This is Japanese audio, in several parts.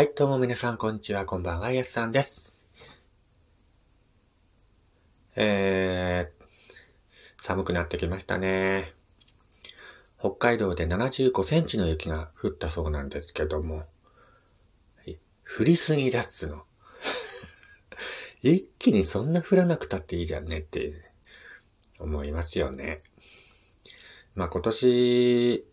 はい、どうも皆さん、こんにちは、こんばんは、やすさんです。えー、寒くなってきましたね。北海道で75センチの雪が降ったそうなんですけども、降りすぎだっつの。一気にそんな降らなくたっていいじゃんねって思いますよね。まあ今年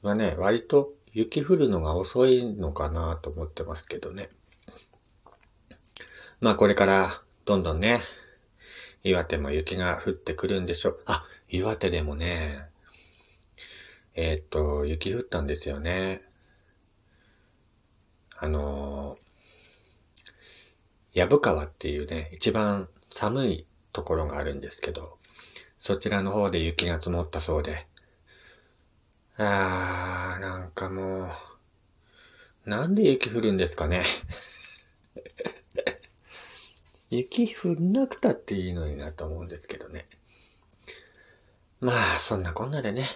はね、割と雪降るのが遅いのかなと思ってますけどね。まあこれからどんどんね、岩手も雪が降ってくるんでしょう。あ、岩手でもね、えー、っと、雪降ったんですよね。あの藪川っていうね、一番寒いところがあるんですけど、そちらの方で雪が積もったそうで、あー、なんかもう、なんで雪降るんですかね。雪降んなくたっていいのになと思うんですけどね。まあ、そんなこんなでね。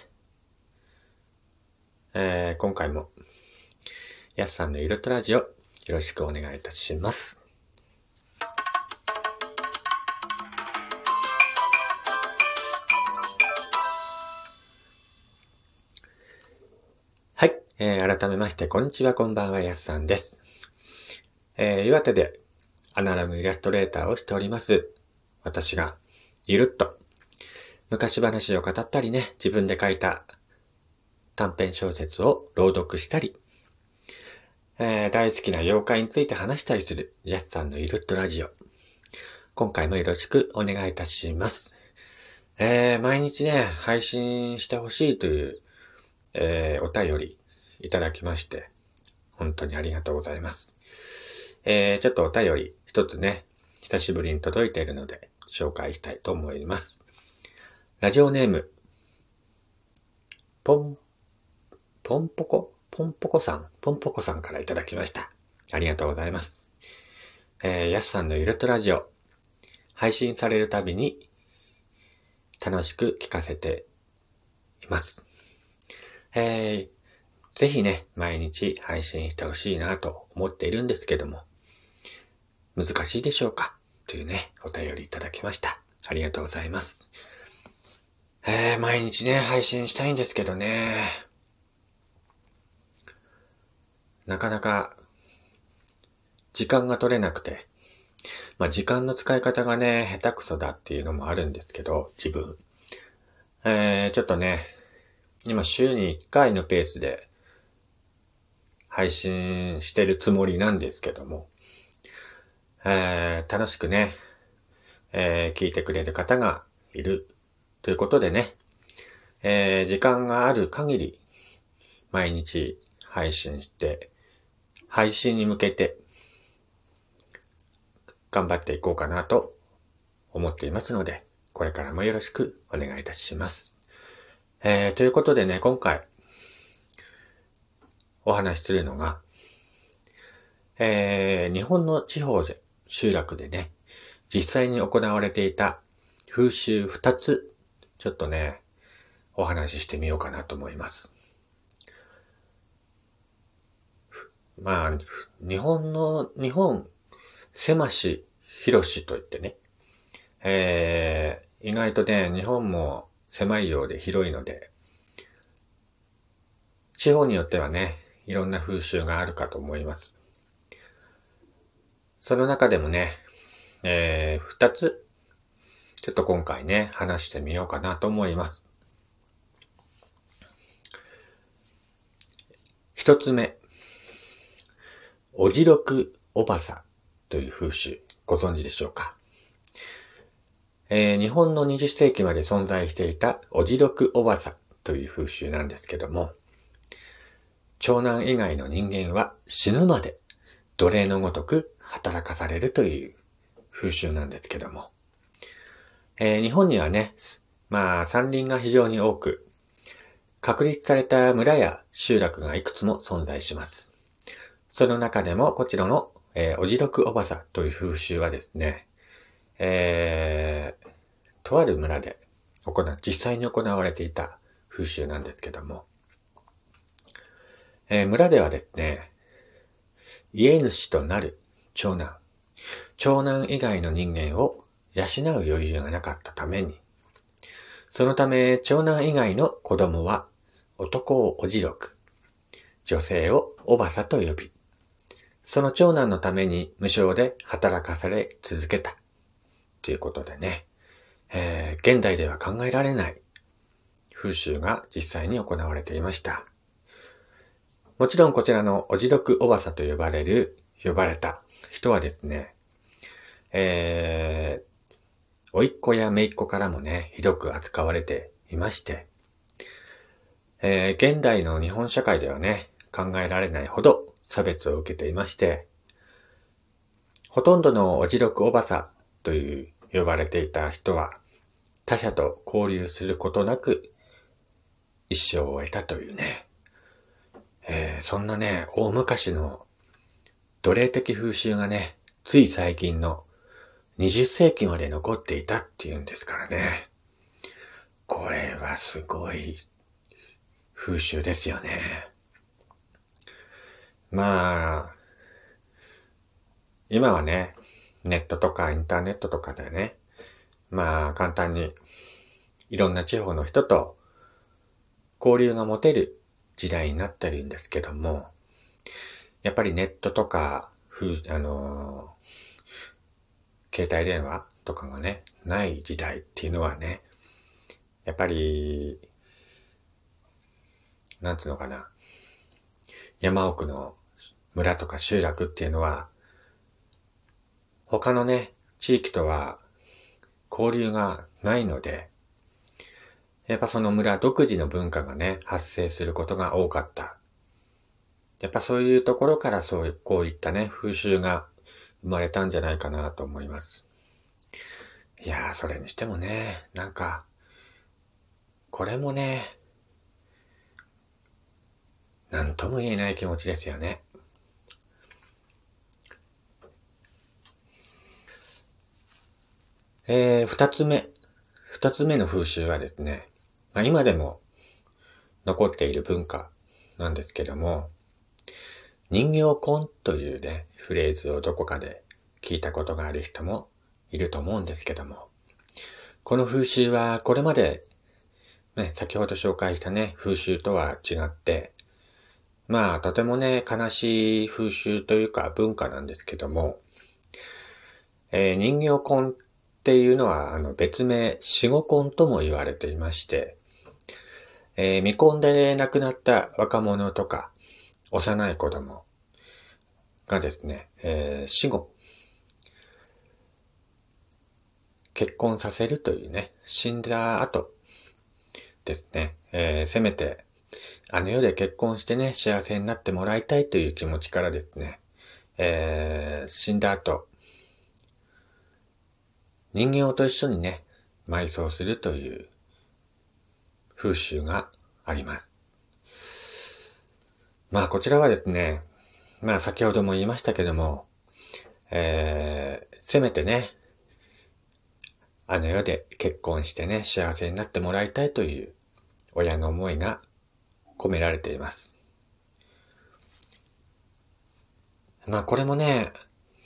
えー、今回も、やすさんのゆるとラジオ、よろしくお願いいたします。えー、改めまして、こんにちは、こんばんは、やすさんです。えー、岩手でアナラムイラストレーターをしております。私が、ゆるっと、昔話を語ったりね、自分で書いた短編小説を朗読したり、えー、大好きな妖怪について話したりする、やすさんのゆるっとラジオ。今回もよろしくお願いいたします。えー、毎日ね、配信してほしいという、えー、お便りいただきまして、本当にありがとうございます。えー、ちょっとお便り一つね、久しぶりに届いているので、紹介したいと思います。ラジオネーム、ポン、ポンポコ、ポンポコさん、ポンポコさんからいただきました。ありがとうございます。えー、やすさんのゆるっとラジオ、配信されるたびに楽しく聞かせています。えー、ぜひね、毎日配信してほしいなと思っているんですけども、難しいでしょうか？というね、お便りいただきました。ありがとうございます。えー、毎日ね、配信したいんですけどね、なかなか、時間が取れなくて、まあ、時間の使い方がね、下手くそだっていうのもあるんですけど、自分。えー、ちょっとね、今週に1回のペースで配信してるつもりなんですけども、えー、楽しくね、えー、聞いてくれる方がいるということでね、えー、時間がある限り、毎日配信して、配信に向けて、頑張っていこうかなと思っていますので、これからもよろしくお願いいたします。えー、ということでね、今回、お話しするのが、えー、日本の地方で、集落でね、実際に行われていた風習二つ、ちょっとね、お話ししてみようかなと思います。まあ、日本の、日本、狭し、広しと言ってね、えー、意外とね、日本も狭いようで広いので、地方によってはね、いろんな風習があるかと思います。その中でもね、えー、二つ、ちょっと今回ね、話してみようかなと思います。一つ目、おじろくおばさという風習、ご存知でしょうか？えー、日本の20世紀まで存在していたおじろくおばさという風習なんですけども、長男以外の人間は死ぬまで奴隷のごとく働かされるという風習なんですけども。えー、日本にはね、まあ山林が非常に多く、確立された村や集落がいくつも存在します。その中でもこちらの、えー、おじろくおばさという風習はですね、えー、とある村で行う実際に行われていた風習なんですけども、えー、村ではですね、家主となる長男、長男以外の人間を養う余裕がなかったために、そのため長男以外の子供は男をおじろく、女性をおばさと呼び、その長男のために無償で働かされ続けた。ということでね、えー、現代では考えられない風習が実際に行われていました。もちろんこちらのおじどくおばさと呼ばれる、呼ばれた人はですね、えー、おいっ子やめいっ子からもね、ひどく扱われていまして、えー、現代の日本社会ではね、考えられないほど差別を受けていまして、ほとんどのおじろくおばさという呼ばれていた人は、他者と交流することなく一生を終えたというね、えー、そんなね、大昔の奴隷的風習がね、つい最近の20世紀まで残っていたっていうんですからね。これはすごい風習ですよね。まあ、今はね、ネットとかインターネットとかでね、まあ簡単にいろんな地方の人と交流が持てる時代になってるんですけども、やっぱりネットとか、ふあの携帯電話とかがね、ない時代っていうのはね、やっぱり、なんつうのかな。山奥の村とか集落っていうのは、他のね、地域とは交流がないので、やっぱその村独自の文化がね、発生することが多かった。やっぱそういうところからそういう、こういったね、風習が生まれたんじゃないかなと思います。いやー、それにしてもね、なんか、これもね、なんとも言えない気持ちですよね。えー、二つ目。二つ目の風習はですね、まあ、今でも残っている文化なんですけども、人形婚というね、フレーズをどこかで聞いたことがある人もいると思うんですけども、この風習はこれまで、ね、先ほど紹介したね、風習とは違って、まあ、とてもね、悲しい風習というか文化なんですけども、えー、人形婚っていうのは、あの、別名、死後婚とも言われていまして、えー、未婚で亡くなった若者とか、幼い子供がですね、えー、死後、結婚させるというね、死んだ後ですね、えー、せめて、あの世で結婚してね、幸せになってもらいたいという気持ちからですね、えー、死んだ後、人形と一緒にね、埋葬するという風習があります。まあこちらはですね、まあ先ほども言いましたけども、えー、せめてね、あの世で結婚してね、幸せになってもらいたいという親の思いが込められています。まあこれもね、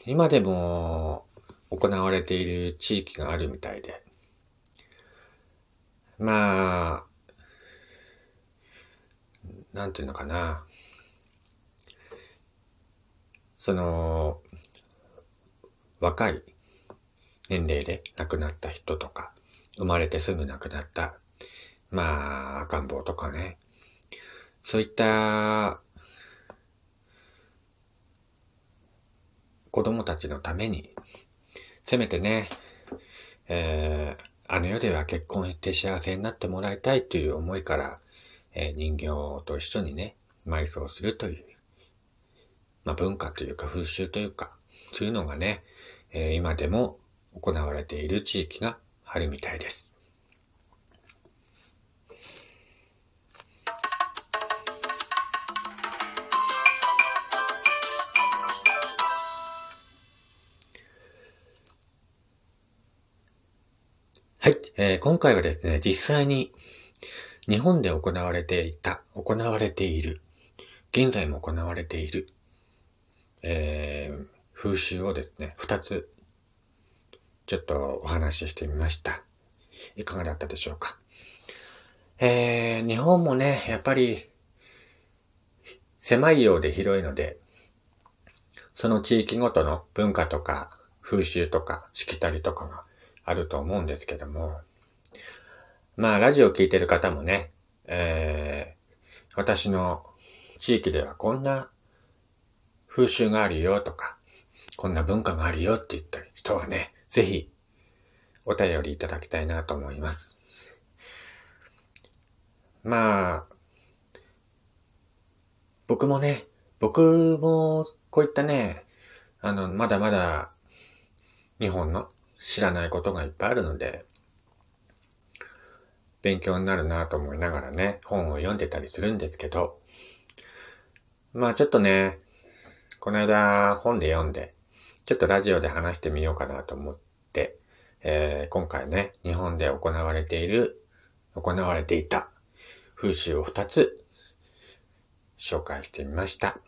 今でも行われている地域があるみたいで。まあ、なんていうのかな。その、若い年齢で亡くなった人とか、生まれてすぐ亡くなった、まあ、赤ん坊とかね。そういった子供たちのためにせめてね、えー、あの世では結婚して幸せになってもらいたいという思いから、え、人形と一緒にね、埋葬するという、まあ、文化というか風習というか、そういうのがね、え、今でも行われている地域があるみたいです。はい、えー、今回はですね、実際に日本で行われていた、行われている現在も行われている、えー、風習をですね、二つ、ちょっとお話ししてみました。いかがだったでしょうか。えー、日本もね、やっぱり、狭いようで広いので、その地域ごとの文化とか風習とかしきたりとかがあると思うんですけども、まあ、ラジオを聞いてる方もね、えー、私の地域ではこんな風習があるよとか、こんな文化があるよって言った人はね、ぜひお便りいただきたいなと思います。まあ、僕もね、僕もこういったね、あの、まだまだ日本の知らないことがいっぱいあるので、勉強になるなと思いながらね、本を読んでたりするんですけど、まあちょっとね、この間本で読んで、ちょっとラジオで話してみようかなと思って、えー、今回ね、日本で行われている、行われていた風習を2つ紹介してみました。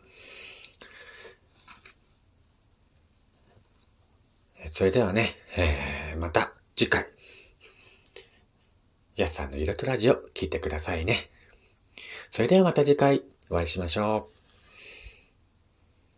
それではね、えー、また次回、やすさんの色とラジオ聞いてくださいね。それではまた次回お会いしましょう。